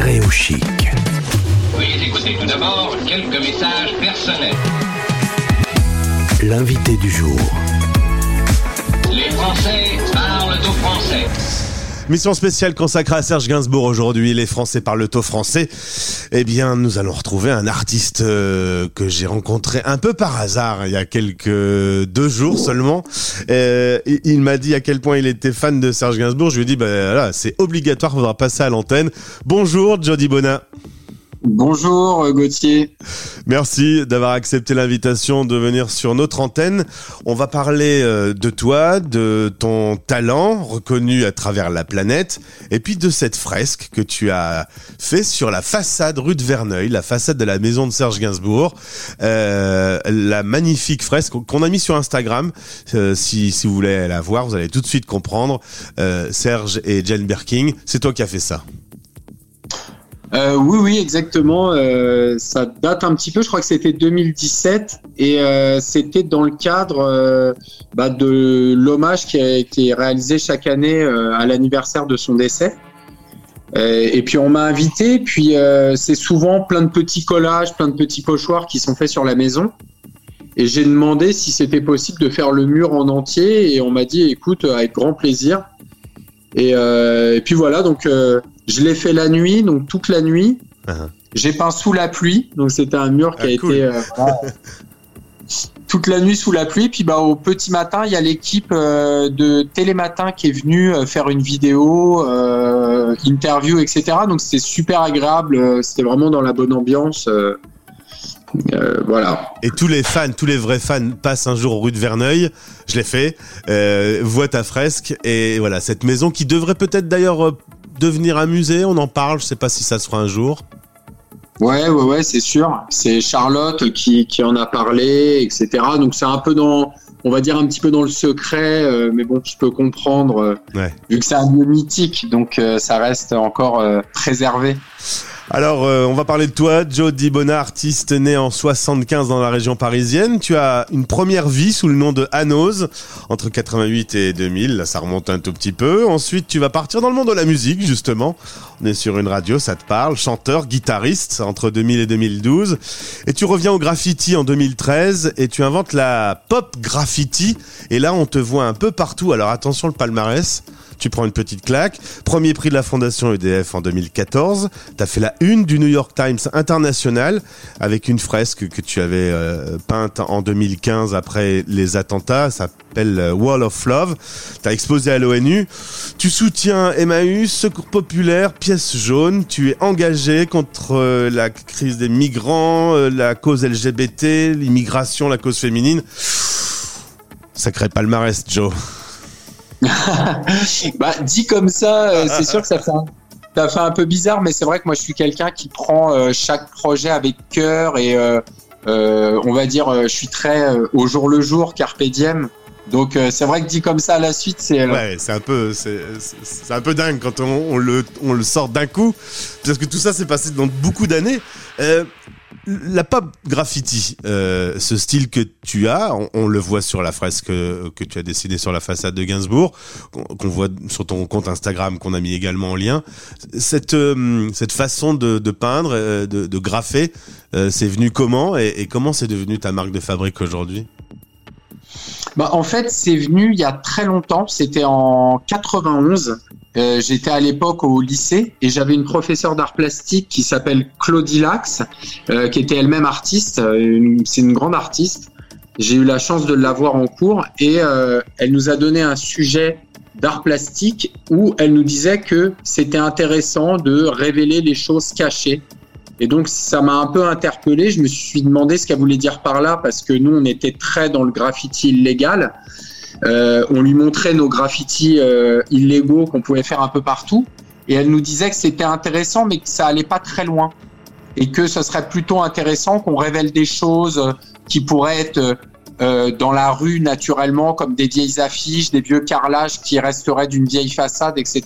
au chic. Veuillez écouter tout d'abord quelques messages personnels. L'invité du jour. Les Français parlent au français. Mission spéciale consacrée à Serge Gainsbourg aujourd'hui. Les Français parlent au français. Eh bien, nous allons retrouver un artiste euh, que j'ai rencontré un peu par hasard il y a quelques deux jours seulement. Euh, il m'a dit à quel point il était fan de Serge Gainsbourg. Je lui ai dit, ben voilà, c'est obligatoire, faudra passer à l'antenne. Bonjour, Jody Bona. Bonjour Gauthier. Merci d'avoir accepté l'invitation de venir sur notre antenne. On va parler euh, de toi, de ton talent reconnu à travers la planète, et puis de cette fresque que tu as fait sur la façade rue de Verneuil, la façade de la maison de Serge Gainsbourg. Euh, la magnifique fresque qu'on a mis sur Instagram. Euh, si, vous voulez la voir, vous allez tout de suite comprendre. Serge et Jane Birkin, c'est toi qui as fait ça. Euh, oui, oui, exactement. Euh, ça date un petit peu. Je crois que c'était 2017 et euh, c'était dans le cadre bah, de l'hommage qui, qui est réalisé chaque année à l'anniversaire de son décès. Et puis on m'a invité. Puis c'est souvent plein de petits collages, plein de petits pochoirs qui sont faits sur la maison. Et j'ai demandé si c'était possible de faire le mur en entier et on m'a dit écoute avec grand plaisir. Et puis voilà donc. Je l'ai fait la nuit, donc toute la nuit. Uh-huh. J'ai peint sous la pluie, donc c'était un mur qui Ah, a cool. été euh, voilà, toute la nuit sous la pluie. Puis bah au petit matin, il y a l'équipe euh, de Télématin qui est venue euh, faire une vidéo, interview, etc. Donc c'était super agréable. C'était vraiment dans la bonne ambiance. euh, voilà. Et tous les fans, tous les vrais fans passent un jour rue de Verneuil, je l'ai fait, euh, voient ta fresque et voilà, cette maison qui devrait peut-être d'ailleurs devenir un musée, on en parle, je sais pas si ça se fera un jour. Ouais, ouais, ouais, c'est sûr. C'est Charlotte qui, qui en a parlé, etc. Donc c'est un peu dans, on va dire un petit peu dans le secret, euh, mais bon, je peux comprendre, euh, Ouais. vu que c'est un lieu mythique, donc euh, ça reste encore préservé. Alors, euh, on va parler de toi, Joe Dibona, artiste né en 75 dans la région parisienne. Tu as une première vie sous le nom de Hanos, entre 88 et 2000, là ça remonte un tout petit peu. Ensuite, tu vas partir dans le monde de la musique, justement. On est sur une radio, ça te parle, chanteur, guitariste, entre 2000 et 2012. Et tu reviens au graffiti en 2013 et tu inventes la pop graffiti. Et là, on te voit un peu partout. Alors attention, le palmarès. Tu prends une petite claque. Premier prix de la Fondation EDF en 2014. T'as fait la une du New York Times International avec une fresque que tu avais euh, peinte en 2015 après les attentats. Ça s'appelle euh, Wall of Love. T'as exposé à l'ONU. Tu soutiens Emmaüs, Secours Populaire, Pièce Jaune. Tu es engagé contre euh, la crise des migrants, la cause LGBT, l'immigration, la cause féminine. Sacré palmarès, Joe. bah, dit comme ça, euh, c'est sûr que ça fait, un, ça fait un peu bizarre, mais c'est vrai que moi je suis quelqu'un qui prend euh, chaque projet avec cœur et euh, on va dire, je suis très au jour le jour, carpe diem. Donc c'est vrai que dit comme ça à la suite, c'est Ouais, c'est un peu, c'est un peu dingue quand on, le, on le sort d'un coup, parce que tout ça s'est passé dans beaucoup d'années. La pop graffiti, euh, ce style que tu as, on, le voit sur la fresque que, tu as dessinée sur la façade de Gainsbourg, qu'on voit sur ton compte Instagram qu'on a mis également en lien. Cette, euh, façon de, peindre, euh, de, graffer, c'est venu comment et, et comment c'est devenu ta marque de fabrique aujourd'hui? Bah, en fait, c'est venu il y a très longtemps. C'était en 91. Euh, J'étais à l'époque au lycée et j'avais une professeure d'art plastique qui s'appelle Claudie Lax, euh, qui était elle-même artiste. Euh, C'est une grande artiste. J'ai eu la chance de l'avoir en cours et euh, elle nous a donné un sujet d'art plastique où elle nous disait que c'était intéressant de révéler les choses cachées. Et donc ça m'a un peu interpellé. Je me suis demandé ce qu'elle voulait dire par là parce que nous on était très dans le graffiti illégal. Euh, on lui montrait nos graffitis euh, illégaux qu'on pouvait faire un peu partout. Et elle nous disait que c'était intéressant, mais que ça allait pas très loin. Et que ce serait plutôt intéressant qu'on révèle des choses euh, qui pourraient être euh, euh, dans la rue naturellement, comme des vieilles affiches, des vieux carrelages qui resteraient d'une vieille façade, etc.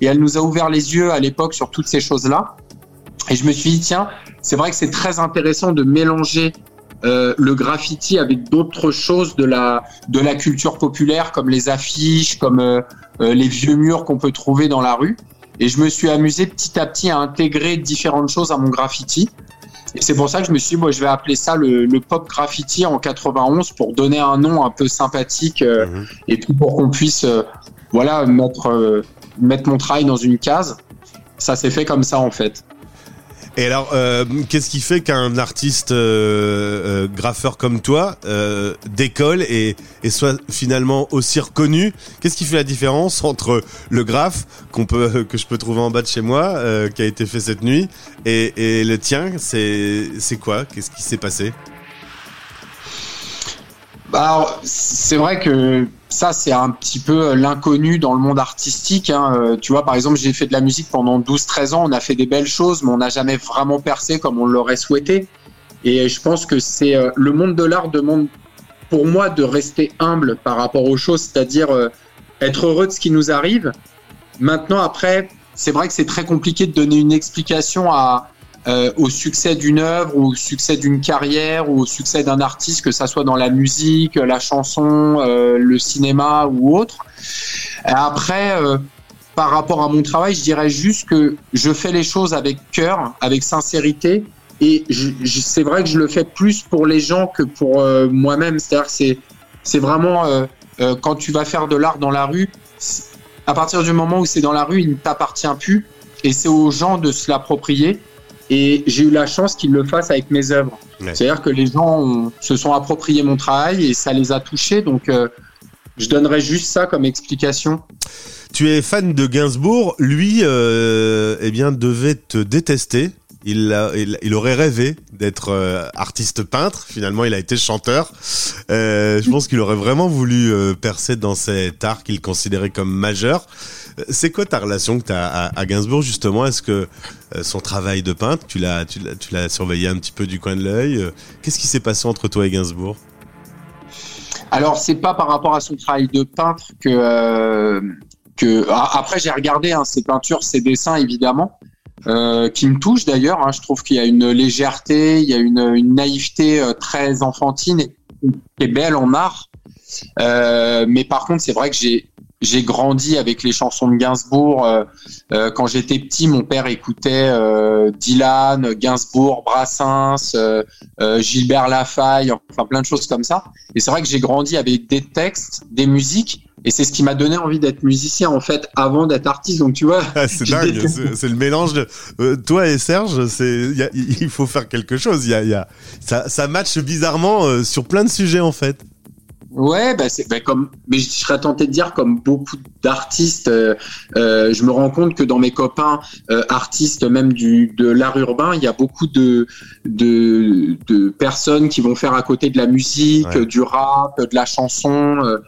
Et elle nous a ouvert les yeux à l'époque sur toutes ces choses-là. Et je me suis dit, tiens, c'est vrai que c'est très intéressant de mélanger euh, le graffiti avec d'autres choses de la de la culture populaire comme les affiches, comme euh, euh, les vieux murs qu'on peut trouver dans la rue. Et je me suis amusé petit à petit à intégrer différentes choses à mon graffiti. Et c'est pour ça que je me suis dit, moi, je vais appeler ça le, le pop graffiti en 91 pour donner un nom un peu sympathique euh, Mhm. et puis pour qu'on puisse, euh, voilà, mettre, euh, mettre mon travail dans une case. Ça s'est fait comme ça, en fait. Et alors, euh, qu'est-ce qui fait qu'un artiste euh, euh, graffeur comme toi euh, décolle et, et soit finalement aussi reconnu? Qu'est-ce qui fait la différence entre le graphe qu'on peut que je peux trouver en bas de chez moi, qui a été fait cette nuit, et, et le tien? C'est quoi? Qu'est-ce qui s'est passé? Bah, c'est vrai que ça, c'est un petit peu l'inconnu dans le monde artistique. Hein. Euh, Tu vois, par exemple, j'ai fait de la musique pendant 12-13 ans, on a fait des belles choses, mais on n'a jamais vraiment percé comme on l'aurait souhaité. Et je pense que c'est euh, le monde de l'art demande pour moi de rester humble par rapport aux choses, c'est-à-dire euh, être heureux de ce qui nous arrive. Maintenant, après, c'est vrai que c'est très compliqué de donner une explication à, euh, au succès d'une œuvre, au succès d'une carrière, au succès d'un artiste, que ça soit dans la musique, la chanson, euh, le cinéma ou autre. Après, euh, par rapport à mon travail, je dirais juste que je fais les choses avec cœur, avec sincérité, et c'est vrai que je le fais plus pour les gens que pour moi-même. C'est-à-dire c'est, c'est vraiment quand tu vas faire de l'art dans la rue, à partir du moment où c'est dans la rue, il ne t'appartient plus, et c'est aux gens de se l'approprier. Et j'ai eu la chance qu'ils le fassent avec mes œuvres. Ouais. C'est-à-dire que les gens ont- se sont appropriés mon travail et ça les a touchés. Donc, euh, je donnerais juste ça comme explication. Tu es fan de Gainsbourg, lui, euh, eh bien, devait te détester. Il, a- il, aurait rêvé d'être euh, artiste peintre. Finalement, il a été chanteur. Euh, je pense qu'il aurait vraiment voulu euh, percer dans cet art qu'il considérait comme majeur. C'est quoi ta relation que tu as à, Gainsbourg justement? Est-ce que son travail de peintre, tu l'as, surveillé un petit peu du coin de l'œil? Qu'est-ce qui s'est passé entre toi et Gainsbourg? Alors, c'est pas par rapport à son travail de peintre que. que... Après, j'ai regardé hein, ses peintures, ses dessins, évidemment, euh, qui me touchent d'ailleurs. hein. Je trouve qu'il y a une légèreté, il y a une, une naïveté euh, très enfantine et est belle en art. Euh, mais par contre, c'est vrai que j'ai j'ai grandi avec les chansons de Gainsbourg. Euh, euh, quand j'étais petit, mon père écoutait euh, Dylan, Gainsbourg, Brassens, Gilbert Lafaille, enfin plein de choses comme ça. Et c'est vrai que j'ai grandi avec des textes, des musiques, et c'est ce qui m'a donné envie d'être musicien en fait avant d'être artiste. Donc tu vois, Ah, c'est dingue, le mélange de euh, toi et Serge. C'est il faut faire quelque chose. Y a, il y a ça, ça matche bizarrement euh, sur plein de sujets en fait. Ouais, bah c'est bah comme, mais je serais tenté de dire comme beaucoup d'artistes, euh, euh, je me rends compte que dans mes copains euh, artistes, même du de l'art urbain, il y a beaucoup de, de de personnes qui vont faire à côté de la musique, Ouais. du rap, de la chanson. euh,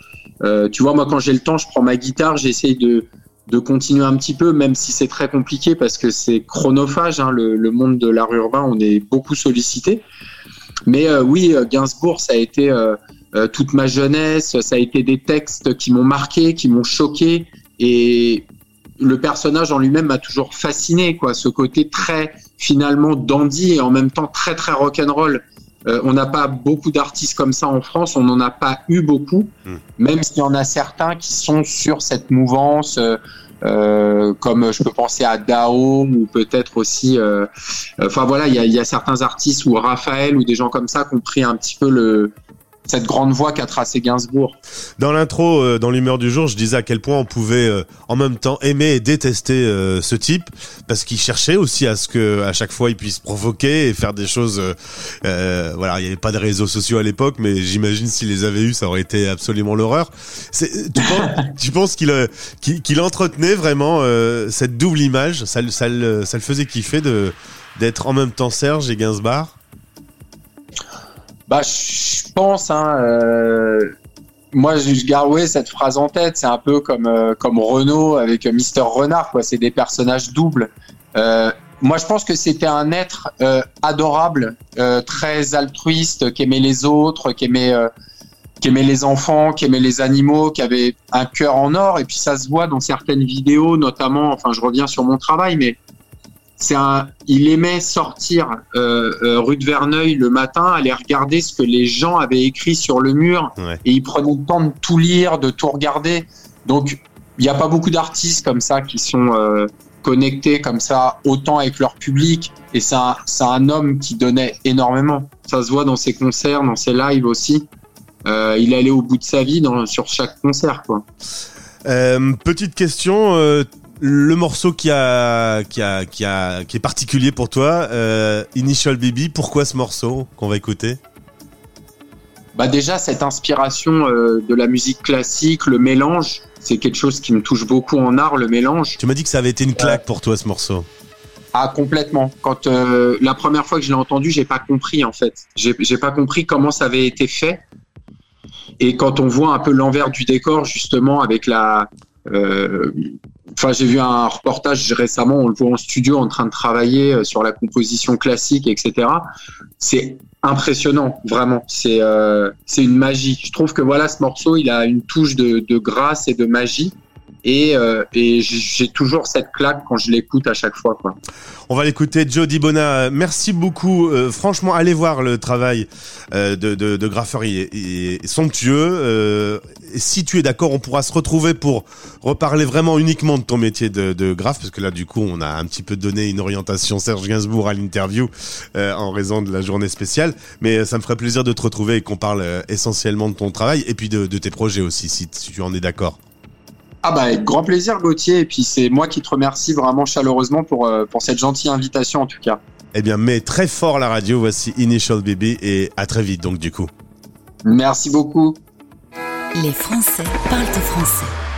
euh, tu vois, moi quand j'ai le temps, je prends ma guitare, j'essaye de de continuer un petit peu, même si c'est très compliqué parce que c'est chronophage. Hein, le, le monde de l'art urbain, on est beaucoup sollicité. Mais euh, oui, Gainsbourg, ça a été toute ma jeunesse, ça a été des textes qui m'ont marqué, qui m'ont choqué, et le personnage en lui-même m'a toujours fasciné, quoi. Ce côté très finalement dandy et en même temps très très rock'n'roll. Euh, on n'a pas beaucoup d'artistes comme ça en France, on n'en a pas eu beaucoup, Mm. même s'il y en a certains qui sont sur cette mouvance. euh, euh, comme je peux penser à Dao ou peut-être aussi euh, enfin voilà il y a, il y a certains artistes ou Raphaël ou des gens comme ça qui ont pris un petit peu le cette grande voie qu'a tracé Gainsbourg Dans l'intro, euh, dans l'humeur du jour, je disais à quel point on pouvait euh, en même temps aimer et détester euh, ce type, parce qu'il cherchait aussi à ce que à chaque fois il puisse provoquer et faire des choses. voilà, il n'y avait pas de réseaux sociaux à l'époque, mais j'imagine s'il les avait eu, ça aurait été absolument l'horreur. Tu penses, tu penses qu'il entretenait vraiment cette double image? Ça, le- ça, le- ça le faisait kiffer de d'être en même temps Serge et Gainsbourg? Bah, je pense, hein, euh, moi, je garde cette phrase en tête. C'est un peu comme, euh, comme Renault avec euh, Mister Renard. C'est des personnages doubles. Euh, moi, je pense que c'était un être adorable, très altruiste, qui aimait les autres, qui aimait, qui aimait les enfants, qui aimait les animaux, qui avait un cœur en or. Et puis, ça se voit dans certaines vidéos, notamment. Enfin, je reviens sur mon travail, mais c'est un, il aimait sortir euh, euh, rue de Verneuil le matin, aller regarder ce que les gens avaient écrit sur le mur, Ouais. et il prenait le temps de tout lire, de tout regarder. Donc, il n'y a pas beaucoup d'artistes comme ça qui sont euh, connecter comme ça autant avec leur public. Et c'est un, c'est un homme qui donnait énormément. Ça se voit dans ses concerts, dans ses lives aussi. Il allait au bout de sa vie dans, sur chaque concert, quoi. Euh, petite question, euh, le morceau qui a, qui a, qui a, qui est particulier pour toi, euh, Initial Baby. Pourquoi ce morceau qu'on va écouter? Bah déjà cette inspiration euh, de la musique classique, le mélange, c'est quelque chose qui me touche beaucoup en art, le mélange. Tu m'as dit que ça avait été une claque pour toi ce morceau. Ah complètement. Quand euh, la première fois que je l'ai entendu, j'ai pas compris en fait. J'ai pas compris comment ça avait été fait. Et quand on voit un peu l'envers du décor justement avec la, euh, enfin j'ai vu un reportage récemment, on le voit en studio en train de travailler euh, sur la composition classique, etc. C'est impressionnant, vraiment. C'est euh, c'est une magie. Je trouve que voilà ce morceau, il a une touche de, de grâce et de magie. Et, euh, et j'ai- toujours cette claque quand je l'écoute à chaque fois. Quoi. On va l'écouter, Joe Dibona. Merci beaucoup. Euh, franchement, allez voir le travail euh, de, de, de graffeur. Il il est somptueux. Euh, si tu es d'accord, on pourra se retrouver pour reparler vraiment uniquement de ton métier de, de parce que là, du coup, on a un petit peu donné une orientation Serge Gainsbourg à l'interview euh, en raison de la journée spéciale. Mais euh, ça me ferait plaisir de te retrouver et qu'on parle essentiellement de ton travail et puis de, de tes projets aussi, si, si tu en es d'accord. Ah bah avec grand plaisir Gauthier. Et puis c'est moi qui te remercie vraiment chaleureusement pour, euh, pour cette gentille invitation en tout cas. Eh bien, mets très fort la radio. Voici Initial Baby et à très vite, donc, du coup. Merci beaucoup. Les Français parlent français.